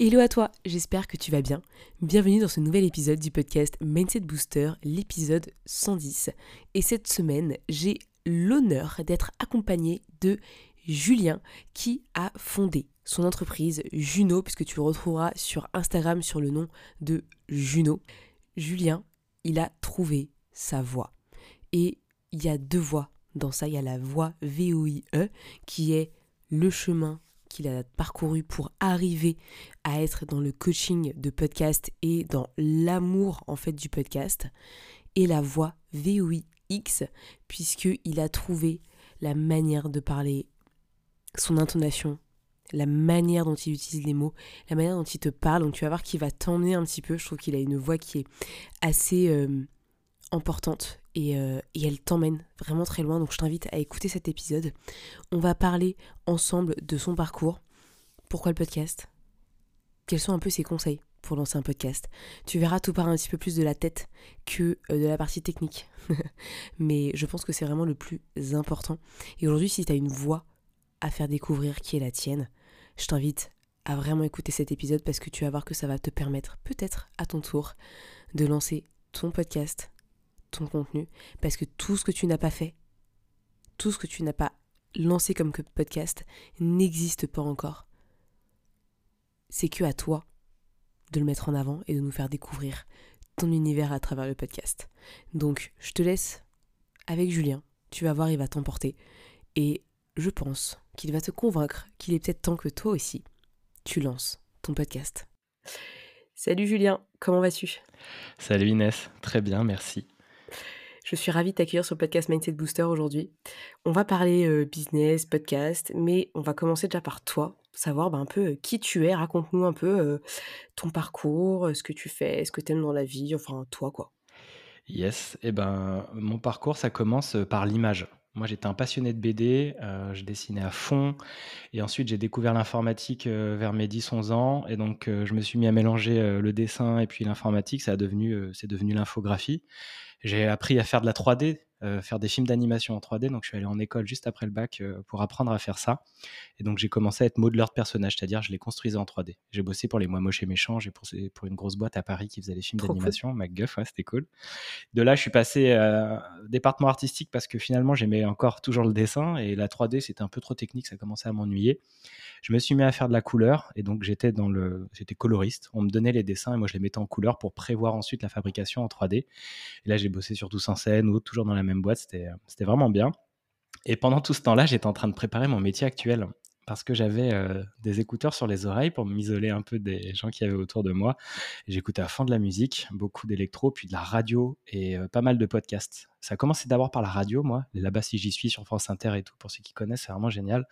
Hello à toi, j'espère que tu vas bien. Bienvenue dans ce nouvel épisode du podcast Mindset Booster, l'épisode 110. Et cette semaine, j'ai l'honneur d'être accompagnée de Julien qui a fondé son entreprise Juno, puisque tu le retrouveras sur Instagram sur le nom de Juno. Julien, il a trouvé sa voie. Et il y a deux voies dans ça. Il y a la voie VOIE qui est le chemin qu'il a parcouru pour arriver à être dans le coaching de podcast et dans l'amour en fait du podcast et la voix VOIX puisqu'il a trouvé la manière de parler, son intonation, la manière dont il utilise les mots, la manière dont il te parle. Donc tu vas voir qu'il va t'emmener un petit peu. Je trouve qu'il a une voix qui est assez euh, importante euh, et, elle t'emmène vraiment très loin. Donc je t'invite à écouter cet épisode. On va parler ensemble de son parcours. Pourquoi le podcast? Quels sont un peu ses conseils pour lancer un podcast? Tu verras tout part un petit peu plus de la tête que euh, de la partie technique. Mais je pense que c'est vraiment le plus important. Et aujourd'hui, si tu as une voix à faire découvrir qui est la tienne, je t'invite à vraiment écouter cet épisode parce que tu vas voir que ça va te permettre peut-être à ton tour de lancer ton podcast, ton contenu, parce que tout ce que tu n'as pas fait, tout ce que tu n'as pas lancé comme podcast n'existe pas encore. C'est que à toi de le mettre en avant et de nous faire découvrir ton univers à travers le podcast. Donc, je te laisse avec Julien. Tu vas voir, il va t'emporter. Et je pense qu'il va te convaincre qu'il est peut-être temps que toi aussi, tu lances ton podcast. Salut Julien, comment vas-tu? Salut Inès, très bien, merci. Je suis ravie de t'accueillir sur le podcast Mindset Booster aujourd'hui. On va parler euh, business, podcast, mais on va commencer déjà par toi, savoir bah, un peu euh, qui tu es. Raconte-nous un peu euh, ton parcours, ce que tu fais, ce que tu aimes dans la vie, enfin toi quoi. Yes, et eh ben mon parcours ça commence par l'image. Moi, j'étais un passionné de BD, je dessinais à fond. Et ensuite, j'ai découvert l'informatique vers mes 10-11 ans. Et donc, je me suis mis à mélanger le dessin et puis l'informatique. Ça a devenu, c'est devenu l'infographie. J'ai appris à faire de la 3D, euh, faire des films d'animation en 3D. Donc, je suis allé en école juste après le bac euh, pour apprendre à faire ça. Et donc, j'ai commencé à être modeler de personnages, c'est-à-dire je les construisais en 3D. J'ai bossé pour les Moi Moches et Méchants, j'ai pour, pour une grosse boîte à Paris qui faisait des films d'animation, MacGuff, ouais, c'était cool. De là, je suis passé euh, département artistique parce que finalement, j'aimais encore toujours le dessin et la 3D, c'était un peu trop technique, ça commençait à m'ennuyer. Je me suis mis à faire de la couleur et donc j'étais dans le, j'étais coloriste. On me donnait les dessins et moi je les mettais en couleur pour prévoir ensuite la fabrication en 3D. Et là, j'ai bossé sur Tous en scène ou toujours dans la même boîte. C'était, c'était vraiment bien. Et pendant tout ce temps-là, j'étais en train de préparer mon métier actuel parce que j'avais euh, des écouteurs sur les oreilles pour m'isoler un peu des gens qui avaient autour de moi. J'écoutais à fond de la musique, beaucoup d'électro, puis de la radio et euh, pas mal de podcasts. Ça a commencé d'abord par la radio, moi. Là-bas, si j'y suis sur France Inter et tout, pour ceux qui connaissent, c'est vraiment génial.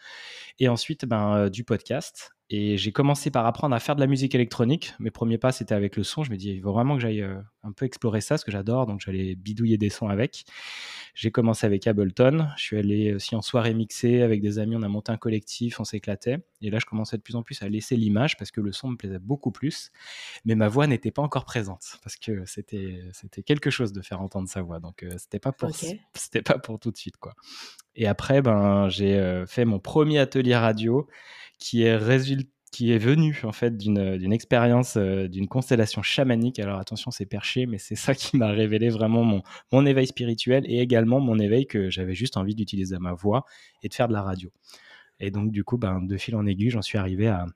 Et ensuite, ben, euh, du podcast. Et j'ai commencé par apprendre à faire de la musique électronique. Mes premiers pas, c'était avec le son. Je me dis, il faut vraiment que j'aille euh, un peu explorer ça, ce que j'adore. Donc, j'allais bidouiller des sons avec. J'ai commencé avec Ableton. Je suis allé aussi en soirée mixée avec des amis. On a monté un collectif, on s'éclatait. Et là, je commençais de plus en plus à laisser l'image parce que le son me plaisait beaucoup plus. Mais ma voix n'était pas encore présente parce que c'était, c'était quelque chose de faire entendre sa voix. Donc, euh, c'était pas pour, c'était pas pour tout de suite, quoi. Et après, ben, j'ai euh, fait mon premier atelier radio qui est qui est venu en fait d'une expérience euh, d'une constellation chamanique. Alors attention, c'est perché, mais c'est ça qui m'a révélé vraiment mon, mon éveil spirituel et également mon éveil que j'avais juste envie d'utiliser ma voix et de faire de la radio. Et donc du coup, ben, de fil en aiguille, j'en suis arrivé à,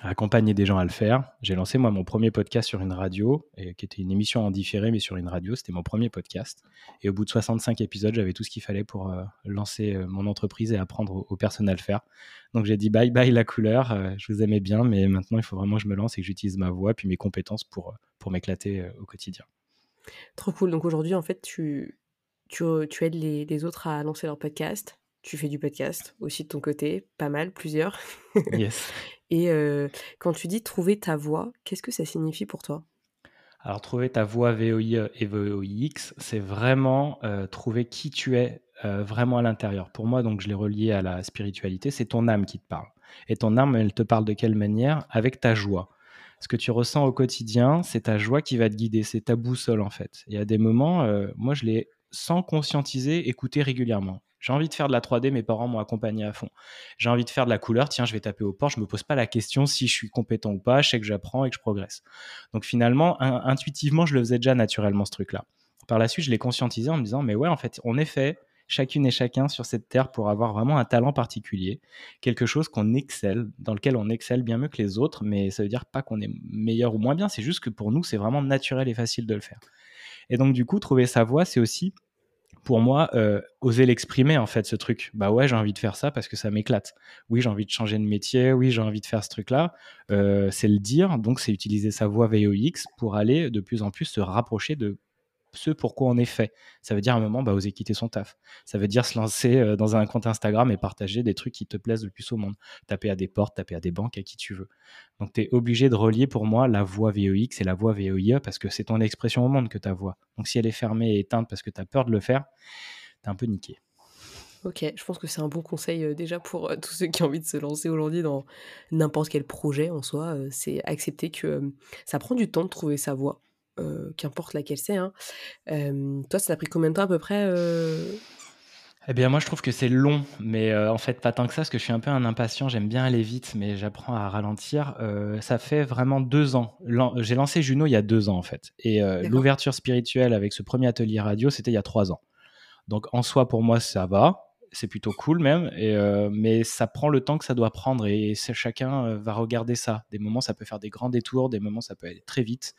accompagner des gens à le faire. J'ai lancé moi mon premier podcast sur une radio, qui était une émission en différé, mais sur une radio. C'était mon premier podcast. Et au bout de 65 épisodes, j'avais tout ce qu'il fallait pour euh, lancer euh, mon entreprise et apprendre aux, personnes à le faire. Donc j'ai dit bye bye la couleur. Euh, je vous aimais bien, mais maintenant il faut vraiment que je me lance et que j'utilise ma voix puis mes compétences pour, pour m'éclater au quotidien. Trop cool. Donc aujourd'hui, en fait, tu, tu, tu aides les, les autres à lancer leur podcast. Tu fais du podcast aussi de ton côté, pas mal, plusieurs. Yes. Et quand tu dis trouver ta voix, qu'est-ce que ça signifie pour toi? Alors, trouver ta voix VOIE et VOIX, c'est vraiment euh, trouver qui tu es euh, vraiment à l'intérieur. Pour moi, donc, je l'ai relié à la spiritualité, c'est ton âme qui te parle. Et ton âme, elle te parle de quelle manière? Avec ta joie. Ce que tu ressens au quotidien, c'est ta joie qui va te guider, c'est ta boussole en fait. Y a des moments, euh, moi je l'ai sans conscientiser écouté régulièrement. J'ai envie de faire de la 3D, mes parents m'ont accompagné à fond. J'ai envie de faire de la couleur, tiens, je vais taper au port, je me pose pas la question si je suis compétent ou pas, je sais que j'apprends et que je progresse. Donc finalement, intuitivement, je le faisais déjà naturellement ce truc-là. Par la suite, je l'ai conscientisé en me disant, mais ouais, en fait, on est fait, chacune et chacun sur cette terre pour avoir vraiment un talent particulier, quelque chose qu'on excelle, dans lequel on excelle bien mieux que les autres, mais ça veut dire pas qu'on est meilleur ou moins bien, c'est juste que pour nous, c'est vraiment naturel et facile de le faire. Et donc, du coup, trouver sa voie, c'est aussi pour moi, euh, oser l'exprimer, en fait, ce truc. Bah ouais, j'ai envie de faire ça parce que ça m'éclate. Oui, j'ai envie de changer de métier. Oui, j'ai envie de faire ce truc-là. Euh, c'est le dire. Donc, c'est utiliser sa voix VOX pour aller de plus en plus se rapprocher de ce pourquoi on est fait. Ça veut dire à un moment, bah, oser quitter son taf. Ça veut dire se lancer euh, dans un compte Instagram et partager des trucs qui te plaisent le plus au monde. Taper à des portes, taper à des banques, à qui tu veux. Donc tu es obligé de relier pour moi la voix VOX et la voix VOIE parce que c'est ton expression au monde que ta voix. Donc si elle est fermée et éteinte parce que tu as peur de le faire, tu es un peu niqué. Ok, je pense que c'est un bon conseil euh, déjà pour euh, tous ceux qui ont envie de se lancer aujourd'hui dans n'importe quel projet en soi. c'est accepter que ça prend du temps de trouver sa voix euh, qu'importe laquelle c'est. Hein. toi, ça t'a pris combien de temps à peu près euh? Eh bien, moi, je trouve que c'est long, mais euh, en fait, pas tant que ça, parce que je suis un peu un impatient. J'aime bien aller vite, mais j'apprends à ralentir. ça fait vraiment deux ans. J'ai lancé Juno il y a deux ans, en fait. Et l'ouverture spirituelle avec ce premier atelier radio, c'était il y a trois ans. Donc, en soi, pour moi, ça va. C'est plutôt cool même, et, mais ça prend le temps que ça doit prendre et chacun va regarder ça. Des moments, ça peut faire des grands détours, des moments, ça peut aller très vite.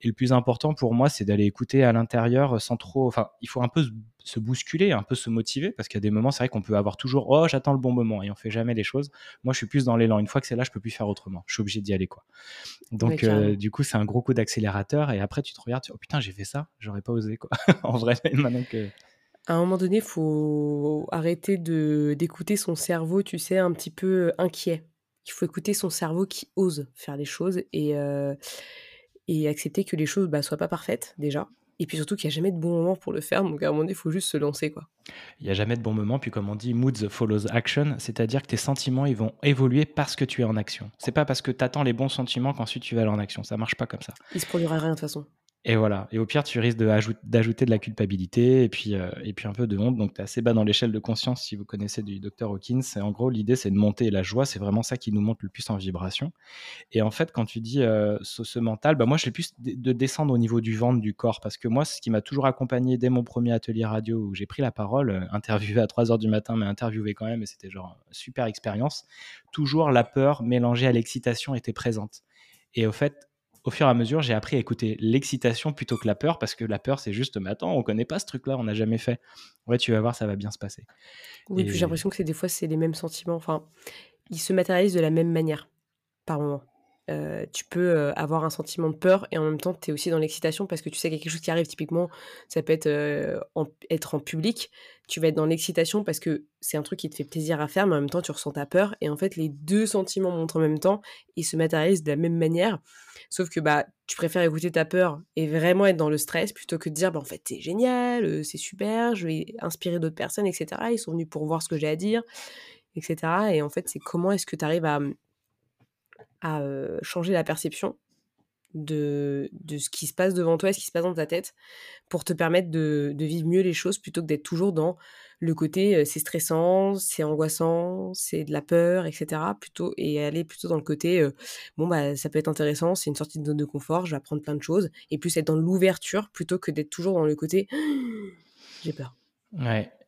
Et le plus important pour moi, c'est d'aller écouter à l'intérieur sans trop. Enfin, il faut un peu se bousculer, un peu se motiver, parce qu'il y a des moments, c'est vrai qu'on peut avoir toujours oh j'attends le bon moment et on fait jamais les choses. Moi, je suis plus dans l'élan. Une fois que c'est là, je peux plus faire autrement. Je suis obligé d'y aller quoi. Donc euh, du coup, c'est un gros coup d'accélérateur et après tu te regardes, oh putain j'ai fait ça, j'aurais pas osé quoi. en vrai, maintenant que à un moment donné, il faut arrêter de d'écouter son cerveau, tu sais, un petit peu inquiet. Il faut écouter son cerveau qui ose faire les choses et, euh, et accepter que les choses bah, soient pas parfaites déjà. Et puis surtout qu'il n'y a jamais de bon moment pour le faire, donc à un moment donné, il faut juste se lancer. quoi. Il n'y a jamais de bon moment, puis comme on dit, moods follows action, c'est-à-dire que tes sentiments ils vont évoluer parce que tu es en action. C'est pas parce que tu attends les bons sentiments qu'ensuite tu vas aller en action, ça marche pas comme ça. Il se produira rien de toute façon. Et voilà. Et au pire, tu risques d'ajouter de la culpabilité et puis, euh, et puis un peu de honte. Donc, tu es assez bas dans l'échelle de conscience si vous connaissez du docteur Hawkins. Et en gros, l'idée, c'est de monter la joie. C'est vraiment ça qui nous monte le plus en vibration. Et en fait, quand tu dis euh, ce, mental, bah, moi, je l'ai plus de, descendre au niveau du ventre, du corps. Parce que moi, ce qui m'a toujours accompagné dès mon premier atelier radio où j'ai pris la parole, euh, interviewé à 3 heures du matin, mais interviewé quand même, et c'était genre super expérience, toujours la peur mélangée à l'excitation était présente. Et au fait, au fur et à mesure, j'ai appris à écouter l'excitation plutôt que la peur, parce que la peur, c'est juste, mais attends, on connaît pas ce truc-là, on n'a jamais fait. Ouais, tu vas voir, ça va bien se passer. Oui, puis j'ai l'impression que c'est des fois, c'est les mêmes sentiments. Enfin, ils se matérialisent de la même manière, par moment. Euh, tu peux euh, avoir un sentiment de peur et en même temps, tu es aussi dans l'excitation parce que tu sais qu'il y a quelque chose qui arrive. Typiquement, ça peut être, euh, être en public. Tu vas être dans l'excitation parce que c'est un truc qui te fait plaisir à faire, mais en même temps, tu ressens ta peur. Et en fait, les deux sentiments montent en même temps et se matérialisent de la même manière. Sauf que bah, tu préfères écouter ta peur et vraiment être dans le stress plutôt que de dire bah, en fait, c'est génial, c'est super, je vais inspirer d'autres personnes, etc. Ils sont venus pour voir ce que j'ai à dire, etc. Et en fait, c'est comment est-ce que tu arrives à à changer la perception de, de, ce qui se passe devant toi et ce qui se passe dans ta tête pour te permettre de, de vivre mieux les choses plutôt que d'être toujours dans le côté c'est stressant, c'est angoissant, c'est de la peur, etc. Plutôt, et aller plutôt dans le côté bon, bah, ça peut être intéressant, c'est une sortie de zone de confort, je vais apprendre plein de choses, et plus être dans l'ouverture plutôt que d'être toujours dans le côté j'ai peur.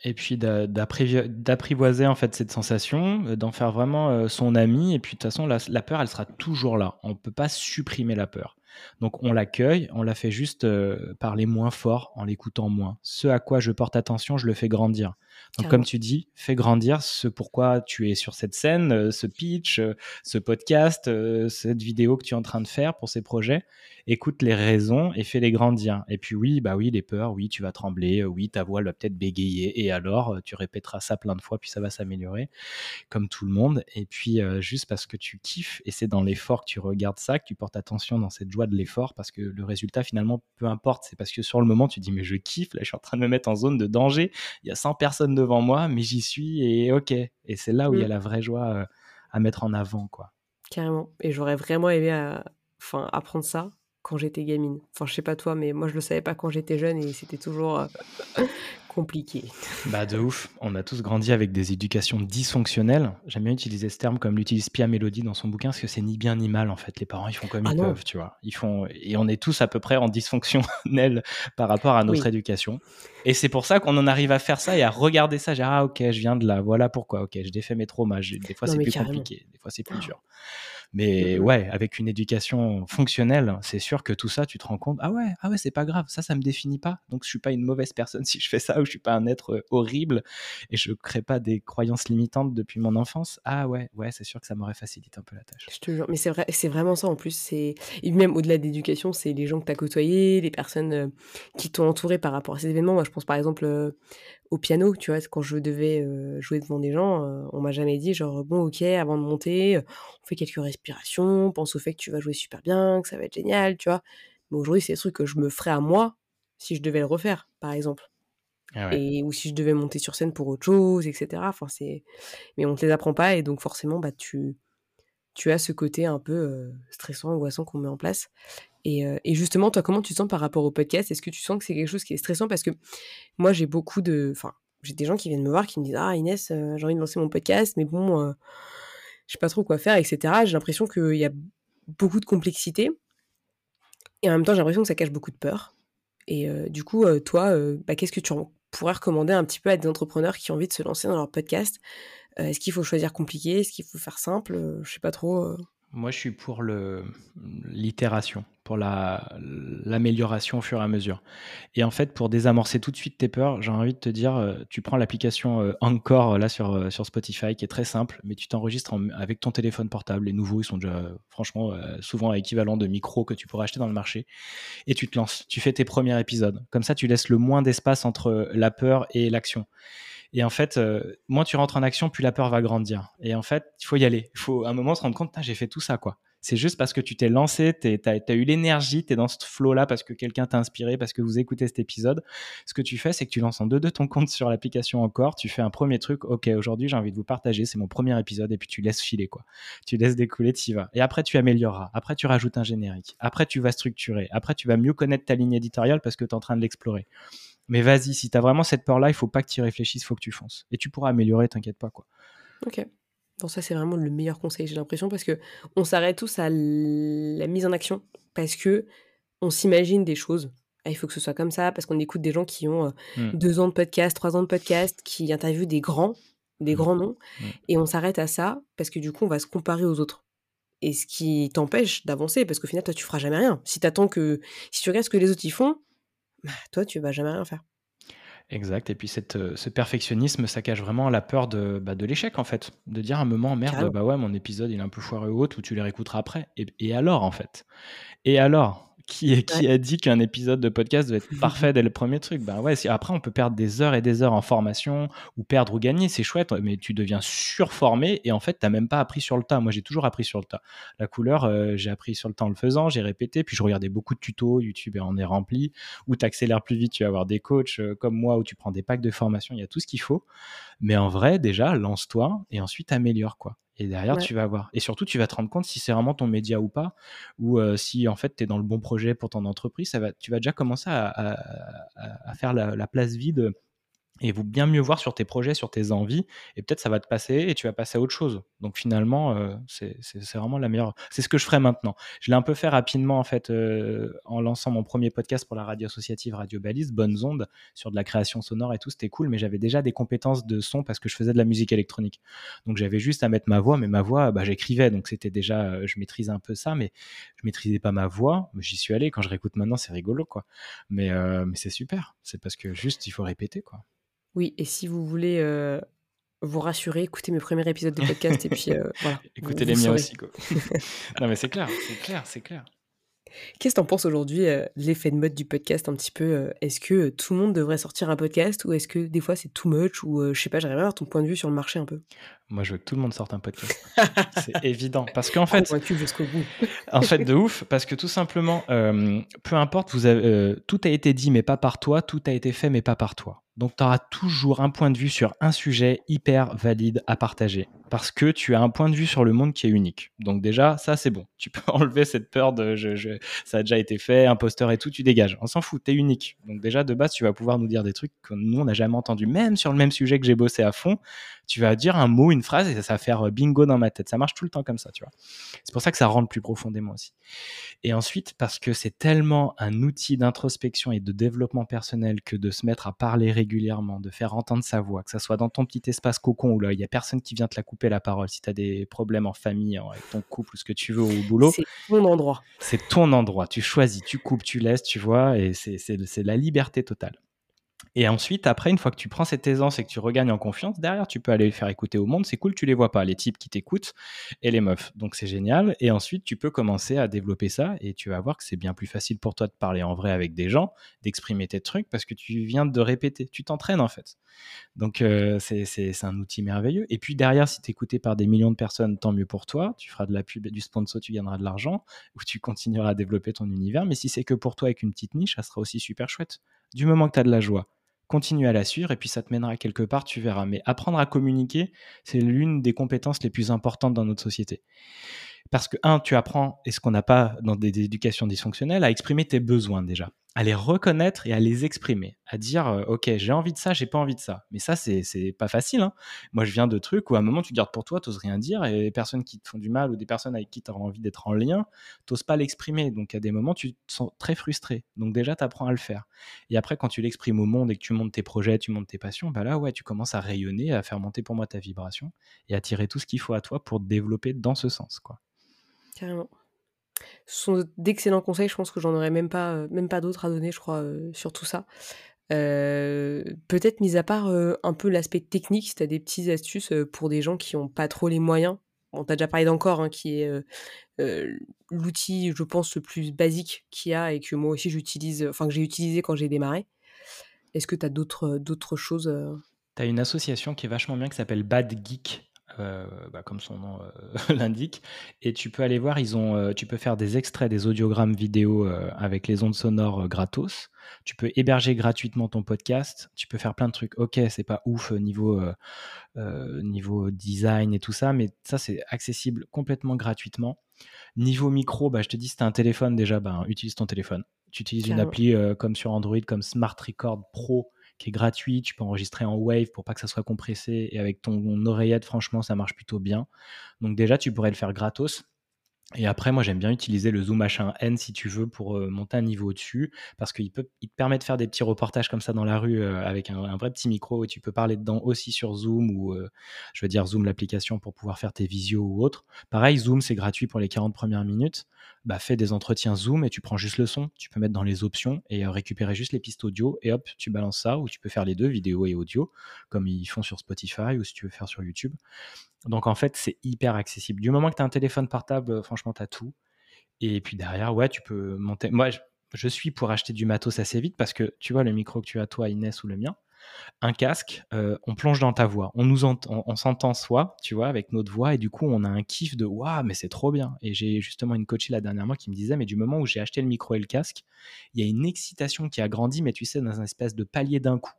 Et puis d'apprivoiser en fait cette sensation, euh, d'en faire vraiment euh, son ami. Et puis de toute façon, la, peur, elle sera toujours là. On ne peut pas supprimer la peur. Donc on l'accueille, on la fait juste euh, parler moins fort en l'écoutant moins. Ce à quoi je porte attention, je le fais grandir. Donc, comme tu dis, fais grandir ce pourquoi tu es sur cette scène, euh, ce pitch, euh, ce podcast, euh, cette vidéo que tu es en train de faire pour ces projets. Écoute les raisons et fais-les grandir. Et puis, oui, bah oui, les peurs, oui, tu vas trembler, oui, ta voix va peut-être bégayer. Et alors, tu répéteras ça plein de fois, puis ça va s'améliorer, comme tout le monde. Et puis, juste parce que tu kiffes, et c'est dans l'effort que tu regardes ça, que tu portes attention dans cette joie de l'effort, parce que le résultat, finalement, peu importe. C'est parce que sur le moment, tu dis, mais je kiffe, là, je suis en train de me mettre en zone de danger. Il y a 100 personnes devant moi, mais j'y suis et ok. Et c'est là où il y a mm. la vraie joie euh, à mettre en avant, quoi. Carrément. Et j'aurais vraiment aimé euh, enfin, apprendre ça quand j'étais gamine. Enfin, je sais pas toi, mais moi, je le savais pas quand j'étais jeune et c'était toujours euh, compliqué. Bah, de ouf. On a tous grandi avec des éducations dysfonctionnelles. J'aime bien utiliser ce terme comme l'utilise Pia Mélodie dans son bouquin, parce que c'est ni bien ni mal, en fait. Les parents, ils font comme ah ils peuvent, tu vois. Ils font... Et on est tous à peu près en dysfonctionnel par rapport à notre éducation. Et c'est pour ça qu'on en arrive à faire ça et à regarder ça. J'ai ah, ok, je viens de là, voilà pourquoi. Ok, je défais mes traumas. Des fois, c'est plus compliqué. Des fois, c'est plus dur. Mais mmh ouais, avec une éducation fonctionnelle, c'est sûr que tout ça, tu te rends compte, ah ouais, ah ouais, c'est pas grave, ça, ça me définit pas. Donc, je suis pas une mauvaise personne si je fais ça, ou je suis pas un être horrible et je crée pas des croyances limitantes depuis mon enfance. Ah ouais, ouais, c'est sûr que ça m'aurait facilité un peu la tâche. Je te jure, mais c'est vrai, c'est vraiment ça en plus. C'est et même au-delà d'éducation, c'est les gens que tu as côtoyés, les personnes qui t'ont entouré par rapport à ces événements. Moi, je pense par exemple au piano, tu vois, quand je devais jouer devant des gens, on m'a jamais dit genre bon ok, avant de monter, on fait quelques respirations, pense au fait que tu vas jouer super bien, que ça va être génial, tu vois. Mais aujourd'hui, c'est des trucs que je me ferais à moi si je devais le refaire, par exemple. Ah et ou si je devais monter sur scène pour autre chose, etc. Enfin, c'est... Mais on te les apprend pas et donc forcément, bah, tu, tu as ce côté un peu stressant, angoissant qu'on met en place. Euh, et, justement, toi, comment tu te sens par rapport au podcast? Est-ce que tu sens que c'est quelque chose qui est stressant? Parce que moi, j'ai beaucoup de. Enfin, j'ai des gens qui viennent me voir qui me disent Ah, Inès, euh, j'ai envie de lancer mon podcast, mais bon, euh, je sais pas trop quoi faire, etc. J'ai l'impression qu'il y a beaucoup de complexité. Et en même temps, j'ai l'impression que ça cache beaucoup de peur. Et du coup, toi, bah, qu'est-ce que tu pourrais recommander un petit peu à des entrepreneurs qui ont envie de se lancer dans leur podcast? Est-ce qu'il faut choisir compliqué? Est-ce qu'il faut faire simple? Je sais pas trop. Moi, je suis pour l'itération, pour la l'amélioration au fur et à mesure. Et en fait, pour désamorcer tout de suite tes peurs, j'ai envie de te dire, euh, tu prends l'application euh, Encore là sur, euh, sur Spotify, qui est très simple, mais tu t'enregistres avec ton téléphone portable. Les nouveaux, ils sont déjà franchement souvent équivalents de micros que tu pourrais acheter dans le marché. Et tu te lances, tu fais tes premiers épisodes. Comme ça, tu laisses le moins d'espace entre la peur et l'action. Et en fait, euh, moins tu rentres en action, plus la peur va grandir. Et en fait, il faut y aller. Il faut à un moment se rendre compte, j'ai fait tout ça, quoi. C'est juste parce que tu t'es lancé, tu as, eu l'énergie, tu es dans ce flow-là parce que quelqu'un t'a inspiré, parce que vous écoutez cet épisode. Ce que tu fais, c'est que tu lances en deux de ton compte sur l'application encore. Tu fais un premier truc. Ok, aujourd'hui, j'ai envie de vous partager. C'est mon premier épisode. Et puis tu laisses filer, quoi. Tu laisses découler, tu y vas. Et après, tu amélioreras. Après, tu rajoutes un générique. Après, tu vas structurer. Après, tu vas mieux connaître ta ligne éditoriale parce que tu es en train de l'explorer. Mais vas-y, si tu as vraiment cette peur-là, il faut pas que tu y réfléchisses, il faut que tu fonces. Et tu pourras améliorer, t'inquiète pas. quoi. Ok. Bon, ça, c'est vraiment le meilleur conseil, j'ai l'impression, parce que on s'arrête tous à la mise en action, parce que on s'imagine des choses. Ah, il faut que ce soit comme ça, parce qu'on écoute des gens qui ont euh, hmm. deux ans de podcast, trois ans de podcast, qui interviewent des grands, des hmm. grands noms, hmm. et on s'arrête à ça, parce que du coup, on va se comparer aux autres. Et ce qui t'empêche d'avancer, parce qu'au final, toi, tu feras jamais rien. Si t'attends que, si tu regardes ce que les autres y font, bah, toi, tu vas jamais rien faire. Exact. Et puis cette, euh, ce perfectionnisme, ça cache vraiment la peur de, bah, de l'échec, en fait. De dire à un moment, merde, bah ouais, mon épisode, il est un peu foireux ou autre, ou tu les réécouteras après. Et, et alors, en fait? Et alors? Qui, qui a dit qu'un épisode de podcast doit être parfait dès le premier truc Ben ouais, après on peut perdre des heures et des heures en formation ou perdre ou gagner, c'est chouette, mais tu deviens surformé et en fait tu n'as même pas appris sur le tas. Moi j'ai toujours appris sur le tas. La couleur, euh, j'ai appris sur le tas en le faisant, j'ai répété, puis je regardais beaucoup de tutos, YouTube et en est rempli, où tu accélères plus vite, tu vas avoir des coachs euh, comme moi, où tu prends des packs de formation, il y a tout ce qu'il faut. Mais en vrai, déjà, lance-toi et ensuite améliore quoi. Et derrière, tu vas voir. Et surtout, tu vas te rendre compte si c'est vraiment ton média ou pas, ou euh, si en fait tu es dans le bon projet pour ton entreprise. Ça va, tu vas déjà commencer à, faire la, place vide et vous bien mieux voir sur tes projets, sur tes envies, et peut-être ça va te passer et tu vas passer à autre chose. Donc finalement, euh, c'est vraiment la meilleure. C'est ce que je ferai maintenant. Je l'ai un peu fait rapidement en fait euh, en lançant mon premier podcast pour la radio associative Radio Balise, Bonnes Ondes, sur de la création sonore et tout, c'était cool, mais j'avais déjà des compétences de son parce que je faisais de la musique électronique. Donc j'avais juste à mettre ma voix, mais ma voix, bah, j'écrivais, donc c'était déjà, euh, je maîtrisais un peu ça, mais je maîtrisais pas ma voix. J'y suis allé. Quand je réécoute maintenant, c'est rigolo, quoi. Mais, mais c'est super. C'est parce que juste, il faut répéter, quoi. Oui, et si vous voulez vous rassurer, écoutez mes premiers épisodes de podcast et puis voilà. Écoutez les miens aussi, quoi. non, mais c'est clair, c'est clair, c'est clair. Qu'est-ce que tu en penses aujourd'hui, l'effet de mode du podcast un petit peu Est-ce que tout le monde devrait sortir un podcast ou est-ce que des fois c'est too much ou je sais pas, j'aimerais avoir ton point de vue sur le marché un peu Moi, je veux que tout le monde sorte un podcast. c'est évident. Parce qu'en fait. jusqu'au bout? en fait, de ouf. Parce que tout simplement, peu importe, vous avez, tout a été dit, mais pas par toi. Tout a été fait, mais pas par toi. Donc, tu auras toujours un point de vue sur un sujet hyper valide à partager. Parce que tu as un point de vue sur le monde qui est unique. Donc, déjà, ça, c'est bon. Tu peux enlever cette peur de je, ça a déjà été fait, imposteur et tout, tu dégages. On s'en fout, tu es unique. Donc, déjà, de base, tu vas pouvoir nous dire des trucs que nous, on n'a jamais entendu. Même sur le même sujet que j'ai bossé à fond, tu vas dire un mot, une phrase et ça va faire euh, bingo dans ma tête. Ça marche tout le temps comme ça, tu vois. C'est pour ça que ça rentre plus profondément aussi. Et ensuite, parce que c'est tellement un outil d'introspection et de développement personnel que de se mettre à parler régulièrement, de faire entendre sa voix, que ça soit dans ton petit espace cocon où là, il y a personne qui vient te la couper la parole. Si tu as des problèmes en famille, avec ton couple ou ce que tu veux au boulot. C'est ton endroit. C'est ton endroit. Tu choisis, tu coupes, tu laisses, tu vois, et c'est la liberté totale. Et ensuite, après, une fois que tu prends cette aisance et que tu regagnes en confiance, derrière, tu peux aller les faire écouter au monde. C'est cool, tu les vois pas, les types qui t'écoutent et les meufs. Donc, c'est génial. Et ensuite, tu peux commencer à développer ça et tu vas voir que c'est bien plus facile pour toi de parler en vrai avec des gens, d'exprimer tes trucs parce que tu viens de répéter. Tu t'entraînes, en fait. Donc, euh, c'est un outil merveilleux. Et puis, derrière, si tu écouté par des millions de personnes, tant mieux pour toi. Tu feras de la pub du sponsor, tu gagneras de l'argent ou tu continueras à développer ton univers. Mais si c'est que pour toi avec une petite niche, ça sera aussi super chouette. Du moment que tu as de la joie continue à la suivre et puis ça te mènera quelque part, tu verras. Mais apprendre à communiquer, c'est l'une des compétences les plus importantes dans notre société. Parce que, un, tu apprends, et ce qu'on n'a pas dans des éducations dysfonctionnelles, à exprimer tes besoins déjà à les reconnaître et à les exprimer, à dire euh, ok j'ai envie de ça, j'ai pas envie de ça. Mais ça c'est pas facile. Hein. Moi je viens de trucs où à un moment tu gardes pour toi, t'oses rien dire et les personnes qui te font du mal ou des personnes avec qui tu as envie d'être en lien, t'oses pas l'exprimer. Donc à des moments tu te sens très frustré. Donc déjà tu apprends à le faire. Et après quand tu l'exprimes au monde et que tu montes tes projets, tu montes tes passions, bah là ouais tu commences à rayonner, à faire monter pour moi ta vibration et à tirer tout ce qu'il faut à toi pour te développer dans ce sens quoi. Carrément. Ce sont d'excellents conseils, je pense que j'en aurais même pas, euh, même pas d'autres à donner, je crois, euh, sur tout ça. Euh, peut-être mis à part un peu l'aspect technique, si tu as des petites astuces pour des gens qui n'ont pas trop les moyens. On t'a déjà parlé d'encore, hein, qui est l'outil, je pense, le plus basique qu'il y a et que moi aussi j'utilise, enfin que j'ai utilisé quand j'ai démarré. Est-ce que tu as d'autres, d'autres choses Tu as une association qui est vachement bien qui s'appelle Bad Geek euh, bah, comme son nom euh, l'indique. Et tu peux aller voir, ils ont, euh, tu peux faire des extraits des audiogrammes vidéo avec les ondes sonores gratos. Tu peux héberger gratuitement ton podcast. Tu peux faire plein de trucs. Ok, c'est pas ouf niveau, niveau design et tout ça, mais ça c'est accessible complètement gratuitement. Niveau micro, bah, je te dis, si tu un téléphone déjà, bah, utilise ton téléphone. Tu utilises une appli comme sur Android, comme Smart Record Pro qui est gratuit. Tu peux enregistrer en Wave pour pas que ça soit compressé. Et avec ton oreillette, franchement, ça marche plutôt bien. Donc déjà, tu pourrais le faire gratos. Et après, moi, j'aime bien utiliser le Zoom H1N si tu veux pour euh, monter un niveau au-dessus, parce qu'il peut, te permet de faire des petits reportages comme ça dans la rue euh, avec un, vrai petit micro et tu peux parler dedans aussi sur Zoom ou, euh, je veux dire, Zoom l'application pour pouvoir faire tes visios ou autres. Pareil, Zoom, c'est gratuit pour les 40 premières minutes. Bah, fais des entretiens Zoom et tu prends juste le son. Tu peux mettre dans les options et récupérer juste les pistes audio et hop, tu balances ça ou tu peux faire les deux, vidéo et audio, comme ils font sur Spotify ou si tu veux faire sur YouTube. Donc en fait, c'est hyper accessible. Du moment que tu as un téléphone portable, euh, franchement, tu tout. Et puis derrière, ouais, tu peux monter. Moi, je, suis pour acheter du matos assez vite parce que tu vois, le micro que tu as, toi, Inès, ou le mien, un casque, euh, on plonge dans ta voix. On nous on, s'entend soi, tu vois, avec notre voix, et du coup, on a un kiff de waouh, mais c'est trop bien. Et j'ai justement une coachée la dernière mois qui me disait, mais du moment où j'ai acheté le micro et le casque, il y a une excitation qui a grandi, mais tu sais, dans un espèce de palier d'un coup.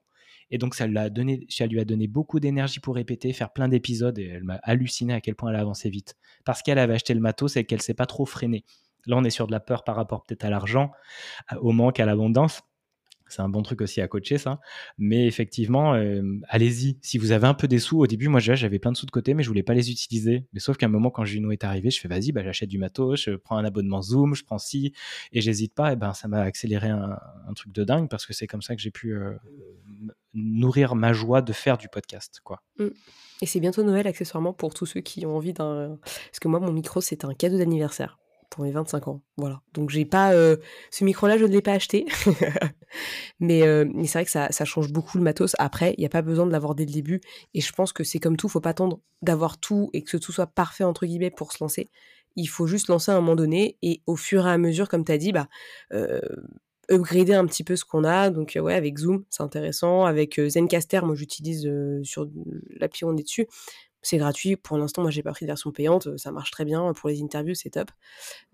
Et donc, ça, donné, ça lui a donné beaucoup d'énergie pour répéter, faire plein d'épisodes. Et elle m'a halluciné à quel point elle a avancé vite. Parce qu'elle avait acheté le matos et qu'elle s'est pas trop freinée. Là, on est sur de la peur par rapport peut-être à l'argent, au manque, à l'abondance. C'est un bon truc aussi à coacher, ça. Mais effectivement, euh, allez-y. Si vous avez un peu des sous, au début, moi, j'avais plein de sous de côté, mais je voulais pas les utiliser. Mais sauf qu'à un moment, quand Juno est arrivé, je fais vas-y, bah, j'achète du matos, je prends un abonnement Zoom, je prends ci, et j'hésite pas. Et ben, ça m'a accéléré un, truc de dingue parce que c'est comme ça que j'ai pu euh, nourrir ma joie de faire du podcast, quoi. Mmh. Et c'est bientôt Noël, accessoirement, pour tous ceux qui ont envie d'un. Parce que moi, mon micro, c'est un cadeau d'anniversaire pour mes 25 ans. Voilà. Donc j'ai pas ce micro-là, je ne l'ai pas acheté. mais, mais c'est vrai que ça, ça, change beaucoup le matos. Après, il n'y a pas besoin de l'avoir dès le début. Et je pense que c'est comme tout, faut pas attendre d'avoir tout et que tout soit parfait entre guillemets pour se lancer. Il faut juste lancer à un moment donné et au fur et à mesure, comme tu as dit, bah upgrader un petit peu ce qu'on a. Donc ouais, avec Zoom, c'est intéressant. Avec Zencaster, moi j'utilise sur l'appli on est dessus c'est gratuit. Pour l'instant, moi, j'ai pas pris de version payante. Ça marche très bien. Pour les interviews, c'est top.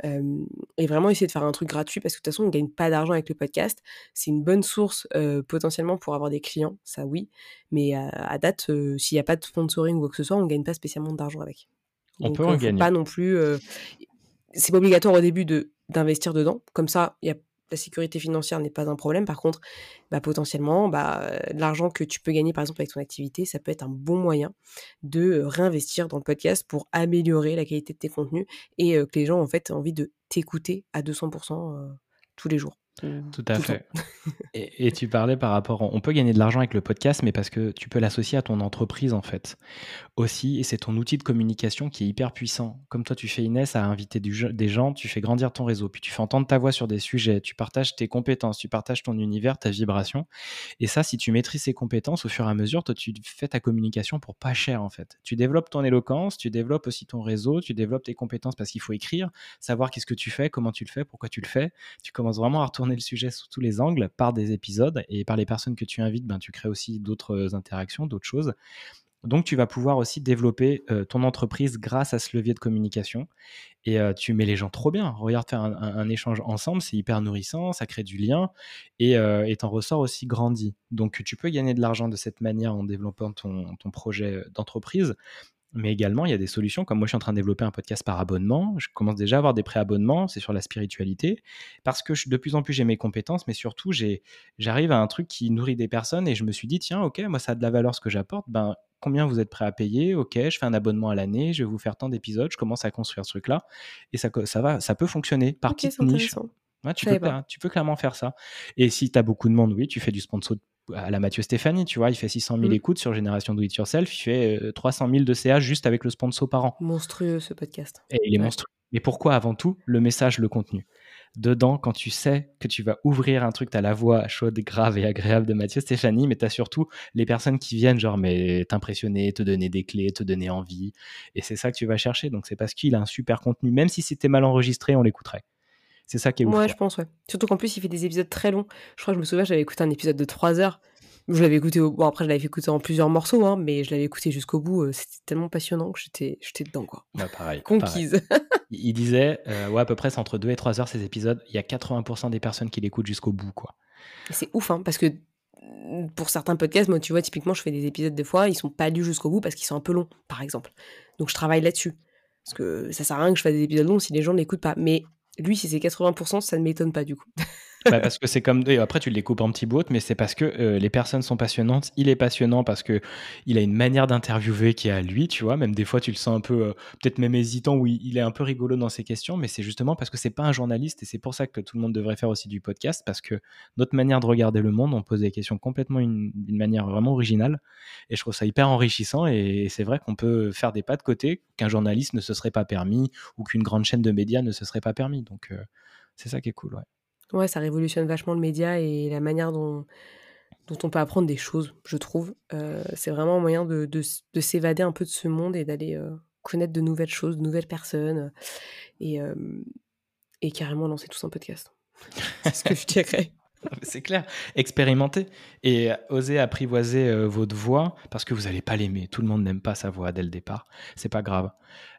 et vraiment essayer de faire un truc gratuit parce que de toute façon, on gagne pas d'argent avec le podcast. C'est une bonne source potentiellement pour avoir des clients, ça oui. Mais à, date, s'il n'y a pas de sponsoring ou quoi que ce soit, on gagne pas spécialement d'argent avec. On peut en gagner. Pas non plus. c'est pas obligatoire au début de d'investir dedans. Comme ça, il y a la sécurité financière n'est pas un problème. Par contre, bah, potentiellement, bah, l'argent que tu peux gagner, par exemple, avec ton activité, ça peut être un bon moyen de réinvestir dans le podcast pour améliorer la qualité de tes contenus et que les gens, en fait, aient envie de t'écouter à 200% tous les jours. Tout à fait. et, tu parlais par rapport, on peut gagner de l'argent avec le podcast, mais parce que tu peux l'associer à ton entreprise en fait aussi, et c'est ton outil de communication qui est hyper puissant. Comme toi, tu fais Inès à inviter des gens, tu fais grandir ton réseau, puis tu fais entendre ta voix sur des sujets, tu partages tes compétences, tu partages ton univers, ta vibration. Et ça, si tu maîtrises ces compétences au fur et à mesure, toi, tu fais ta communication pour pas cher en fait. Tu développes ton éloquence, tu développes aussi ton réseau, tu développes tes compétences parce qu'il faut écrire, savoir qu'est-ce que tu fais, comment tu le fais, pourquoi tu le fais. Tu commences vraiment à retourner le sujet sous tous les angles par des épisodes et par les personnes que tu invites, ben, tu crées aussi d'autres euh, interactions, d'autres choses. Donc, tu vas pouvoir aussi développer euh, ton entreprise grâce à ce levier de communication. Et euh, tu mets les gens trop bien. Regarde faire un, échange ensemble, c'est hyper nourrissant, ça crée du lien et t'en ressort aussi grandi. Donc, tu peux gagner de l'argent de cette manière en développant ton projet d'entreprise. Mais également, il y a des solutions, comme moi je suis en train de développer un podcast par abonnement, je commence déjà à avoir des pré-abonnements, c'est sur la spiritualité, parce que de plus en plus j'ai mes compétences, mais surtout j'arrive à un truc qui nourrit des personnes et je me suis dit, tiens, ok, moi ça a de la valeur ce que j'apporte, ben combien vous êtes prêt à payer? Ok, je fais un abonnement à l'année, je vais vous faire tant d'épisodes, je commence à construire ce truc-là, et ça, ça, va, ça peut fonctionner par petite niche. tu, peux, tu peux clairement faire ça. Et si tu as beaucoup de monde, oui, tu fais du sponsor à la Mathieu Stéphanie, tu vois, il fait 600 000 mmh. écoutes sur Génération Do It Yourself, il fait 300 euh, 000 de CA juste avec le sponsor par an. Monstrueux ce podcast. Et il est monstrueux. Mais pourquoi avant tout le message, le contenu? Dedans, quand tu sais que tu vas ouvrir un truc, tu as la voix chaude, grave et agréable de Mathieu Stéphanie, mais tu as surtout les personnes qui viennent, genre, mais t'impressionner, te donner des clés, te donner envie. Et c'est ça que tu vas chercher. Donc c'est parce qu'il a un super contenu. Même si c'était mal enregistré, on l'écouterait. C'est ça qui est ouf. Ouais, je pense, ouais. Surtout qu'en plus, il fait des épisodes très longs. Je crois que je me souviens, j'avais écouté un épisode de 3 heures. Je l'avais écouté, bon après je l'avais écouté en plusieurs morceaux, hein, mais je l'avais écouté jusqu'au bout. Euh, c'était tellement passionnant que j'étais, j'étais dedans quoi. Bah, pareil. Conquise. Il disait, euh, ouais à peu près c'est entre 2 et 3 heures ces épisodes. Il y a 80% des personnes qui l'écoutent jusqu'au bout quoi. C'est ouf hein, parce que mm, pour certains podcasts, moi tu vois typiquement je fais des épisodes des fois, ils sont pas lus jusqu'au bout parce qu'ils sont un peu longs par exemple. Donc je travaille là-dessus parce que ça sert à rien que je fasse des épisodes longs si les gens ne l'écoutent pas. Mais lui si c'est 80%, ça ne m'étonne pas du coup. Bah, parce que c'est comme. après, tu les coupes en petits bouts, mais c'est parce que euh, les personnes sont passionnantes. Il est passionnant parce que il a une manière d'interviewer qui est à lui, tu vois. Même des fois, tu le sens un peu, euh, peut-être même hésitant, ou il, est un peu rigolo dans ses questions, mais c'est justement parce que c'est pas un journaliste et c'est pour ça que tout le monde devrait faire aussi du podcast parce que notre manière de regarder le monde, on pose des questions complètement d'une manière vraiment originale. Et je trouve ça hyper enrichissant. Et, c'est vrai qu'on peut faire des pas de côté qu'un journaliste ne se serait pas permis ou qu'une grande chaîne de médias ne se serait pas permis. Donc, euh, c'est ça qui est cool, ouais. Ouais, ça révolutionne vachement le média et la manière dont, dont on peut apprendre des choses, je trouve. Euh, c'est vraiment un moyen de, de, s'évader un peu de ce monde et d'aller euh, connaître de nouvelles choses, de nouvelles personnes et, euh, et carrément lancer tous un podcast. c'est ce que je dirais. C'est clair. Expérimentez et osez apprivoiser votre voix parce que vous n'allez pas l'aimer. Tout le monde n'aime pas sa voix dès le départ. C'est pas grave.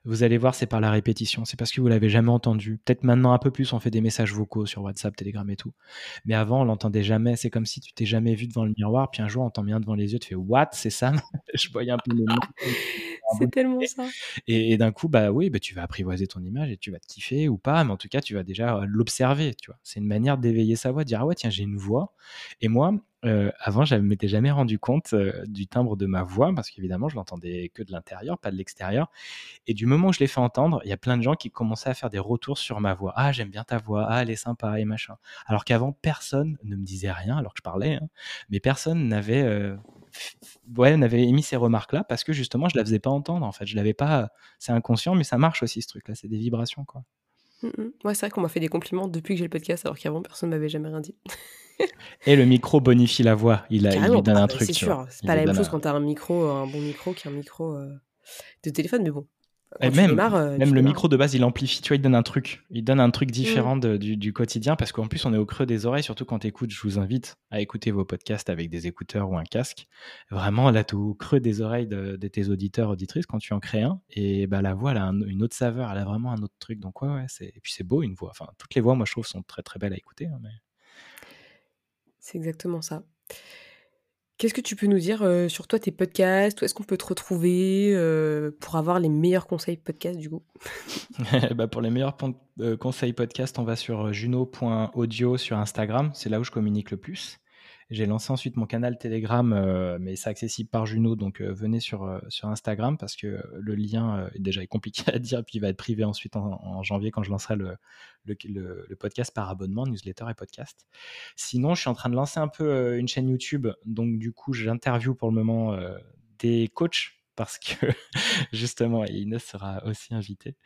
Vous allez voir, c'est par la répétition. C'est parce que vous l'avez jamais entendu. Peut-être maintenant un peu plus, on fait des messages vocaux sur WhatsApp, Telegram et tout. Mais avant, on l'entendait jamais. C'est comme si tu t'es jamais vu devant le miroir, puis un jour, on t'en vient devant les yeux, tu fais What? C'est ça Je voyais un peu le C'est tellement ça. Et, d'un coup, bah oui, bah, tu vas apprivoiser ton image et tu vas te kiffer ou pas, mais en tout cas, tu vas déjà l'observer. Tu vois, c'est une manière d'éveiller sa voix, de dire ah ouais, tiens, j'ai une voix. Et moi, euh, avant, je ne m'étais jamais rendu compte euh, du timbre de ma voix, parce qu'évidemment, je l'entendais que de l'intérieur, pas de l'extérieur. Et du moment où je l'ai fait entendre, il y a plein de gens qui commençaient à faire des retours sur ma voix. Ah, j'aime bien ta voix, ah, elle est sympa, et machin. Alors qu'avant, personne ne me disait rien, alors que je parlais, hein. mais personne n'avait euh, ouais, n'avait émis ces remarques-là, parce que justement, je la faisais pas entendre, en fait. Je l'avais pas. C'est inconscient, mais ça marche aussi, ce truc-là. C'est des vibrations, quoi. Mmh Ouais, c'est vrai qu'on m'a fait des compliments depuis que j'ai le podcast, alors qu'avant, personne ne m'avait jamais rien dit. Et le micro bonifie la voix. Il, a, il lui donne ah un bah, truc. c'est sûr. C'est pas la même chose un- quand t'as un micro, un bon micro, qu'un micro euh, de téléphone, mais bon. Quand même, démarres, euh, même le micro de base, il amplifie, tu vois, il donne un truc. Il donne un truc différent Mmh. de- du, du quotidien parce qu'en plus, on est au creux des oreilles, surtout quand tu écoutes. Je vous invite à écouter vos podcasts avec des écouteurs ou un casque. Vraiment, là, tu es au creux des oreilles de, de tes auditeurs, auditrices quand tu en crées un. Et bah, la voix, elle a un- une autre saveur, elle a vraiment un autre truc. Donc, ouais. Et puis, c'est beau, une voix. Enfin, toutes les voix, moi, je trouve, sont très, très belles à écouter. hein, mais... C'est exactement ça. Qu'est-ce que tu peux nous dire euh, sur toi, tes podcasts? Où est-ce qu'on peut te retrouver euh, pour avoir les meilleurs conseils podcast du coup? Bah, pour les meilleurs euh, conseils podcast, on va sur juno.audio sur Instagram. C'est là où je communique le plus. J'ai lancé ensuite mon canal Telegram, euh, mais c'est accessible par Juno, donc euh, venez sur, euh, sur Instagram parce que le lien euh, est déjà compliqué à dire, puis il va être privé ensuite en, janvier quand je lancerai le, le, le- podcast par abonnement, newsletter et podcast. Sinon, je suis en train de lancer un peu une chaîne YouTube, donc du coup, j'interview pour le moment des coachs parce que justement, Inès sera aussi invitée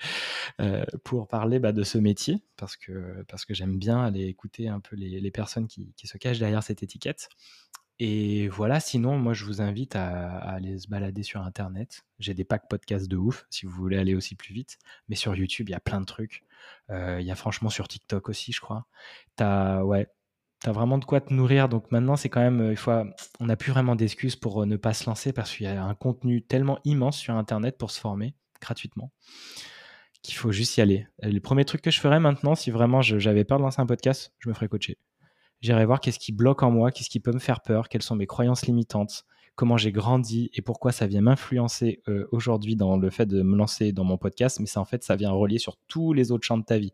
euh, pour parler bah, de ce métier, parce que, j'aime bien aller écouter un peu les, personnes qui, se cachent derrière cette étiquette. Et voilà, sinon, moi, je vous invite à, à aller se balader sur Internet. J'ai des packs podcasts de ouf, si vous voulez aller aussi plus vite. Mais sur YouTube, il y a plein de trucs. Euh, Il y a franchement sur TikTok aussi, je crois. T'as, ouais, t'as vraiment de quoi te nourrir. Donc maintenant, c'est quand même, euh, il faut, on n'a plus vraiment d'excuses pour euh, ne pas se lancer parce qu'il y a un contenu tellement immense sur Internet pour se former gratuitement qu'il faut juste y aller. Euh, Le premier truc que je ferais maintenant, si vraiment j'avais peur de lancer un podcast, je me ferais coacher. J'irai voir qu'est-ce qui bloque en moi, qu'est-ce qui peut me faire peur, quelles sont mes croyances limitantes, comment j'ai grandi et pourquoi ça vient m'influencer aujourd'hui dans le fait de me lancer dans mon podcast. Mais ça, en fait, ça vient relier sur tous les autres champs de ta vie.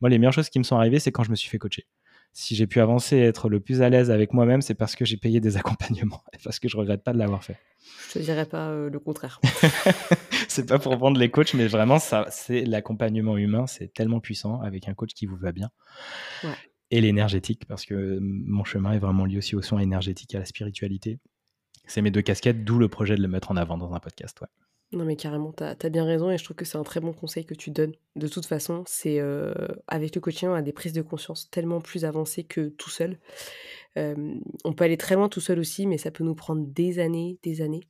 Moi, les meilleures choses qui me sont arrivées, c'est quand je me suis fait coacher. Si j'ai pu avancer et être le plus à l'aise avec moi-même, c'est parce que j'ai payé des accompagnements et parce que je regrette pas de l'avoir fait. Je te dirais pas euh, le contraire. c'est pas pour vendre les coachs, mais vraiment, ça, c'est l'accompagnement humain, c'est tellement puissant avec un coach qui vous va bien. Ouais. Et l'énergétique, parce que mon chemin est vraiment lié aussi au soin énergétique, à la spiritualité. C'est mes deux casquettes, d'où le projet de le mettre en avant dans un podcast. Ouais. Non mais carrément, t'as as bien raison et je trouve que c'est un très bon conseil que tu donnes. De toute façon, c'est euh, avec le coaching, on a des prises de conscience tellement plus avancées que tout seul. Euh, on peut aller très loin tout seul aussi, mais ça peut nous prendre des années, des années.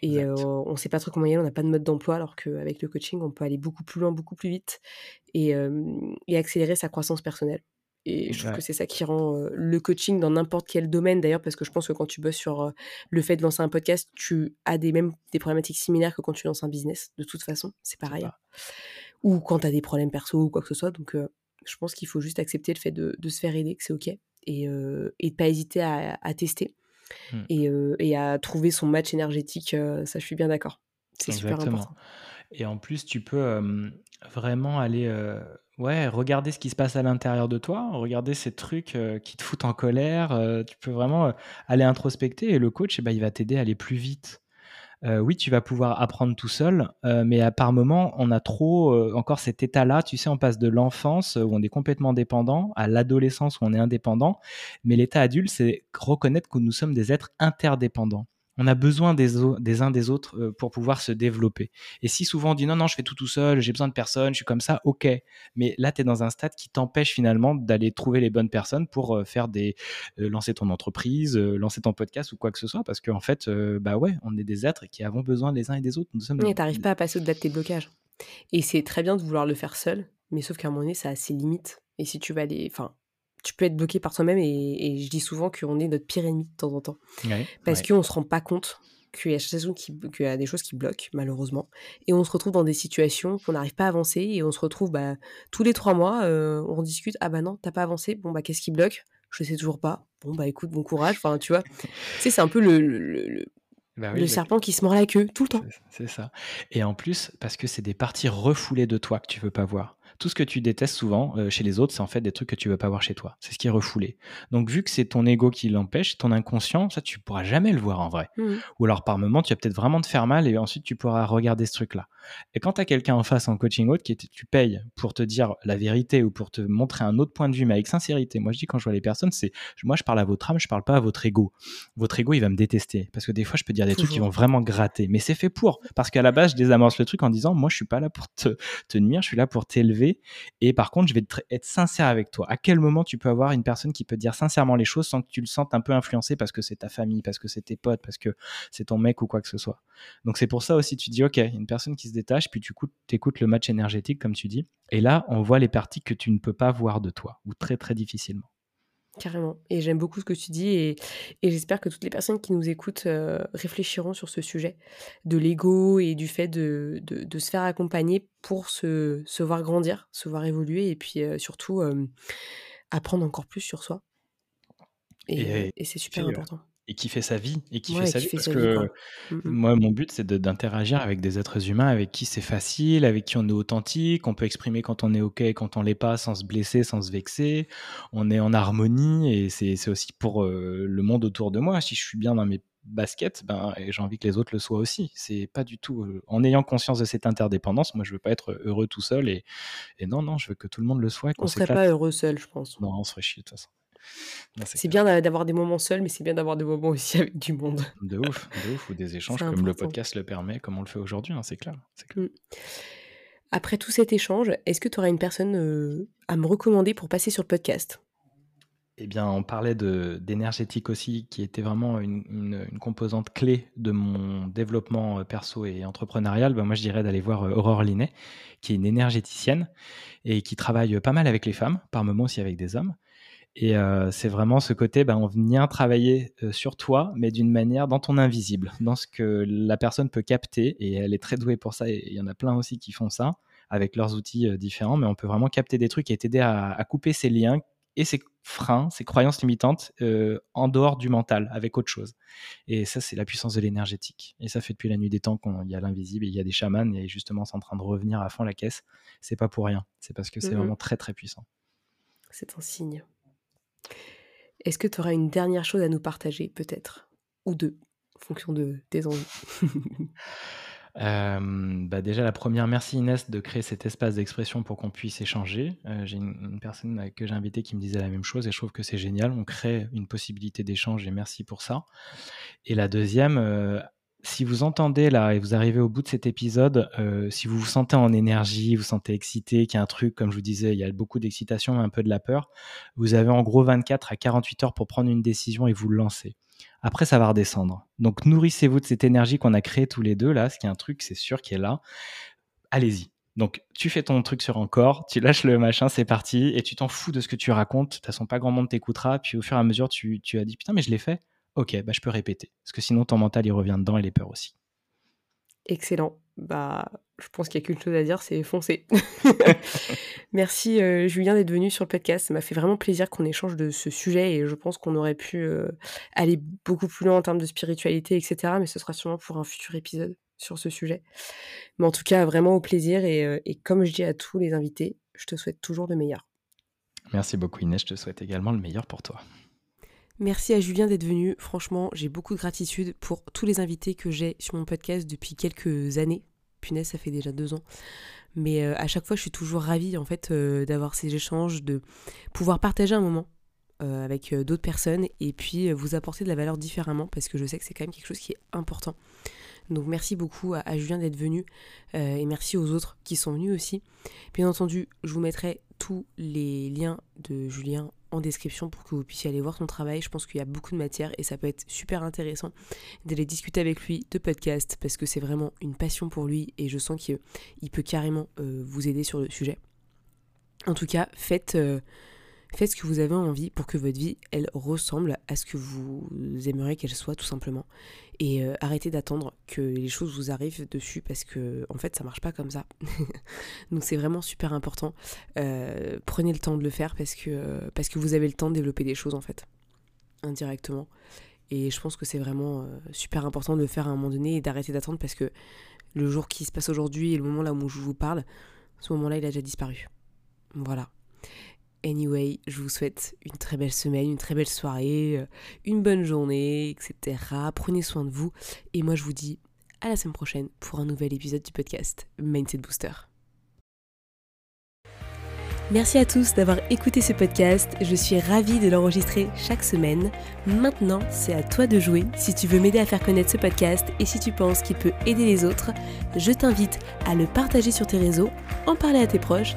Et euh, on ne sait pas trop comment y aller, on n'a pas de mode d'emploi, alors qu'avec le coaching, on peut aller beaucoup plus loin, beaucoup plus vite et, et accélérer sa croissance personnelle. Et je trouve Ouais. que c'est ça qui rend euh, le coaching dans n'importe quel domaine, d'ailleurs, parce que je pense que quand tu bosses sur euh, le fait de lancer un podcast, tu as des, mêmes, des problématiques similaires que quand tu lances un business, de toute façon, c'est pareil. Ou quand tu as des problèmes perso ou quoi que ce soit. Donc, euh, je pense qu'il faut juste accepter le fait de, de se faire aider, que c'est OK, et, et de pas hésiter à, à tester Hmm. et, et à trouver son match énergétique. ça, je suis bien d'accord. C'est super important. Et en plus, tu peux vraiment aller ouais, regarder ce qui se passe à l'intérieur de toi, regarder ces trucs euh, qui te foutent en colère. euh, tu peux vraiment euh, aller introspecter et le coach, eh ben, il va t'aider à aller plus vite. Oui, tu vas pouvoir apprendre tout seul, mais à par moment, on a trop encore cet état-là. Tu sais, on passe de l'enfance où on est complètement dépendant à l'adolescence où on est indépendant. Mais l'état adulte, c'est reconnaître que nous sommes des êtres interdépendants. On a besoin des, des uns des autres euh, pour pouvoir se développer. Et si souvent on dit non, non, je fais tout tout seul, j'ai besoin de personne, je suis comme ça, ok. Mais là, tu es dans un stade qui t'empêche finalement d'aller trouver les bonnes personnes pour euh, faire des, euh, lancer ton entreprise, lancer ton podcast ou quoi que ce soit, parce qu'en fait, bah ouais, on est des êtres qui avons besoin les uns et des autres. Nous sommes Et t'arrives pas à passer au-delà de tes blocages. Et c'est très bien de vouloir le faire seul, mais sauf qu'à un moment donné, ça a ses limites. Et si tu vas aller. Enfin, tu peux être bloqué par toi-même, et, et je dis souvent qu'on est notre pire ennemi de temps en temps. Ouais, Parce ouais. qu'on se rend pas compte qu'il y, a des choses qui- y a des choses qui bloquent, malheureusement. Et on se retrouve dans des situations qu'on n'arrive pas à avancer, et on se retrouve bah, tous les trois mois, euh, on discute Ah bah non, t'as pas avancé, bon bah qu'est-ce qui bloque? Je sais toujours pas. Bon bah écoute, bon courage. Enfin, tu vois, tu sais, c'est un peu le, le- le- le- Bah le le- serpent qui se mord la queue tout le temps. C'est- C'est ça. Et en plus, parce que c'est des parties refoulées de toi que tu veux pas voir. Tout ce que tu détestes souvent euh, chez les autres, c'est en fait des trucs que tu veux pas voir chez toi. C'est ce qui est refoulé. Donc, vu que c'est ton ego qui l'empêche, ton inconscient, ça, tu pourras jamais le voir en vrai. Mhm. Ou alors, par moment, tu vas peut-être vraiment te faire mal et ensuite, tu pourras regarder ce truc-là. Et quand tu as quelqu'un en face en coaching autre qui est- tu payes pour te dire la vérité ou pour te montrer un autre point de vue, mais avec sincérité. Moi, je dis quand je vois les personnes, c'est moi, je parle à votre âme, je parle pas à votre ego. Votre ego, il va me détester parce que des fois, je peux dire des trucs qui vont vraiment gratter. Mais c'est fait pour. Parce qu'à la base, je désamorce le truc en disant moi, je suis pas là pour te, te nuire, je suis là pour t'élever Et par contre, je vais être sincère avec toi. À quel moment tu peux avoir une personne qui peut dire sincèrement les choses sans que tu le sentes un peu influencé parce que c'est ta famille, parce que c'est tes potes, parce que c'est ton mec ou quoi que ce soit? Donc c'est pour ça aussi, tu dis, ok, une personne qui se détache, puis tu écoutes le match énergétique, comme tu dis. Et là, on voit les parties que tu ne peux pas voir de toi, ou très très difficilement. Carrément. Et j'aime beaucoup ce que tu dis et, j'espère que toutes les personnes qui nous écoutent euh, réfléchiront sur ce sujet de l'ego et du fait de, de, se faire accompagner pour se, se, voir grandir, se voir évoluer et puis euh, surtout euh, apprendre encore plus sur soi. Et, et c'est super important et qui fait sa vie et qui fait sa vie parce que mmh, mmh. moi mon but c'est d'interagir avec des êtres humains avec qui c'est facile avec qui on est authentique on peut exprimer quand on est ok quand on l'est pas sans se blesser sans se vexer. On est en harmonie et c'est aussi pour euh, le monde autour de moi. Si je suis bien dans mes baskets ben j'ai envie que les autres le soient aussi. C'est pas du tout euh, en ayant conscience de cette interdépendance moi je veux pas être heureux tout seul et, et non non je veux que tout le monde le soit on serait pas heureux seul je pense. Non on serait chier de toute façon c'est bien d'avoir des moments seuls, mais c'est bien d'avoir des moments aussi avec du monde. De ouf, de ouf, ou des échanges comme le podcast le permet, comme on le fait aujourd'hui, hein, c'est clair. Mmh. Après tout cet échange, est-ce que tu aurais une personne euh, à me recommander pour passer sur le podcast? Eh bien, on parlait d'énergétique aussi, qui était vraiment une, composante clé de mon développement euh, perso et entrepreneurial. Ben, moi, je dirais d'aller voir euh, Aurore Linet, qui est une énergéticienne et qui travaille pas mal avec les femmes, par moments aussi avec des hommes. Et euh, c'est vraiment ce côté, ben, on vient travailler euh, sur toi, mais d'une manière dans ton invisible, dans ce que la personne peut capter. Et elle est très douée pour ça. Et il y en a plein aussi qui font ça avec leurs outils euh, différents. Mais on peut vraiment capter des trucs et t'aider à, couper ces liens et ces freins, ces croyances limitantes en dehors du mental, avec autre chose. Et ça, c'est la puissance de l'énergétique. Et ça fait depuis la nuit des temps qu'il y a l'invisible et il y a des chamans. Et justement, c'est en train de revenir à fond la caisse. C'est pas pour rien. C'est parce que c'est mmh vraiment très, très puissant. C'est un signe. Est-ce que tu auras une dernière chose à nous partager, peut-être? Ou deux, en fonction de tes envies euh, bah déjà, la première, merci Inès de créer cet espace d'expression pour qu'on puisse échanger. Euh, j'ai une, personne que j'ai invitée qui me disait la même chose et je trouve que c'est génial. On crée une possibilité d'échange et merci pour ça. Et la deuxième, euh, si vous entendez là et vous arrivez au bout de cet épisode, euh, si vous vous sentez en énergie, vous sentez excité, qu'il y a un truc, comme je vous disais, il y a beaucoup d'excitation, un peu de la peur, vous avez en gros 24 à 48 heures pour prendre une décision et vous lancer. Après, ça va redescendre. Donc, nourrissez-vous de cette énergie qu'on a créée tous les deux là, ce qui est un truc, c'est sûr, qui est là. Allez-y. Donc, tu fais ton truc sur encore, tu lâches le machin, c'est parti, et tu t'en fous de ce que tu racontes. De toute façon, pas grand monde t'écoutera. Puis, au fur et à mesure, tu, tu as dit putain, mais je l'ai fait ok, bah, je peux répéter. Parce que sinon, ton mental, il revient dedans et les peurs aussi. Excellent. Bah, je pense qu'il n'y a qu'une chose à dire, c'est foncer. Merci euh, Julien d'être venu sur le podcast. Ça m'a fait vraiment plaisir qu'on échange de ce sujet et je pense qu'on aurait pu euh, aller beaucoup plus loin en termes de spiritualité, etc. Mais ce sera sûrement pour un futur épisode sur ce sujet. Mais en tout cas, vraiment au plaisir et, euh, et comme je dis à tous les invités, je te souhaite toujours le meilleur. Merci beaucoup Inès, je te souhaite également le meilleur pour toi. Merci à Julien d'être venu. Franchement, j'ai beaucoup de gratitude pour tous les invités que j'ai sur mon podcast depuis quelques années. Punaise, ça fait déjà deux ans. Mais euh, à chaque fois, je suis toujours ravie en fait euh, d'avoir ces échanges, de pouvoir partager un moment euh, avec d'autres personnes et puis vous apporter de la valeur différemment parce que je sais que c'est quand même quelque chose qui est important. Donc merci beaucoup à, à Julien d'être venu et merci aux autres qui sont venus aussi. Bien entendu, je vous mettrai tous les liens de Julien en description pour que vous puissiez aller voir son travail. Je pense qu'il y a beaucoup de matière et ça peut être super intéressant d'aller discuter avec lui de podcast parce que c'est vraiment une passion pour lui et je sens qu'il peut carrément euh, vous aider sur le sujet. En tout cas, faites, euh, faites ce que vous avez envie pour que votre vie, elle ressemble à ce que vous aimeriez qu'elle soit tout simplement. Et euh, arrêtez d'attendre que les choses vous arrivent dessus parce que en fait ça marche pas comme ça. Donc c'est vraiment super important. Euh, prenez le temps de le faire parce que, parce que vous avez le temps de développer des choses en fait, indirectement. Et je pense que c'est vraiment euh, super important de le faire à un moment donné et d'arrêter d'attendre parce que le jour qui se passe aujourd'hui et le moment là où je vous parle, ce moment-là il a déjà disparu. Voilà. Anyway, je vous souhaite une très belle semaine, une très belle soirée, euh, une bonne journée, etc. Prenez soin de vous. Et moi, je vous dis à la semaine prochaine pour un nouvel épisode du podcast Mindset Booster. Merci à tous d'avoir écouté ce podcast. Je suis ravie de l'enregistrer chaque semaine. Maintenant, c'est à toi de jouer. Si tu veux m'aider à faire connaître ce podcast et si tu penses qu'il peut aider les autres, je t'invite à le partager sur tes réseaux, en parler à tes proches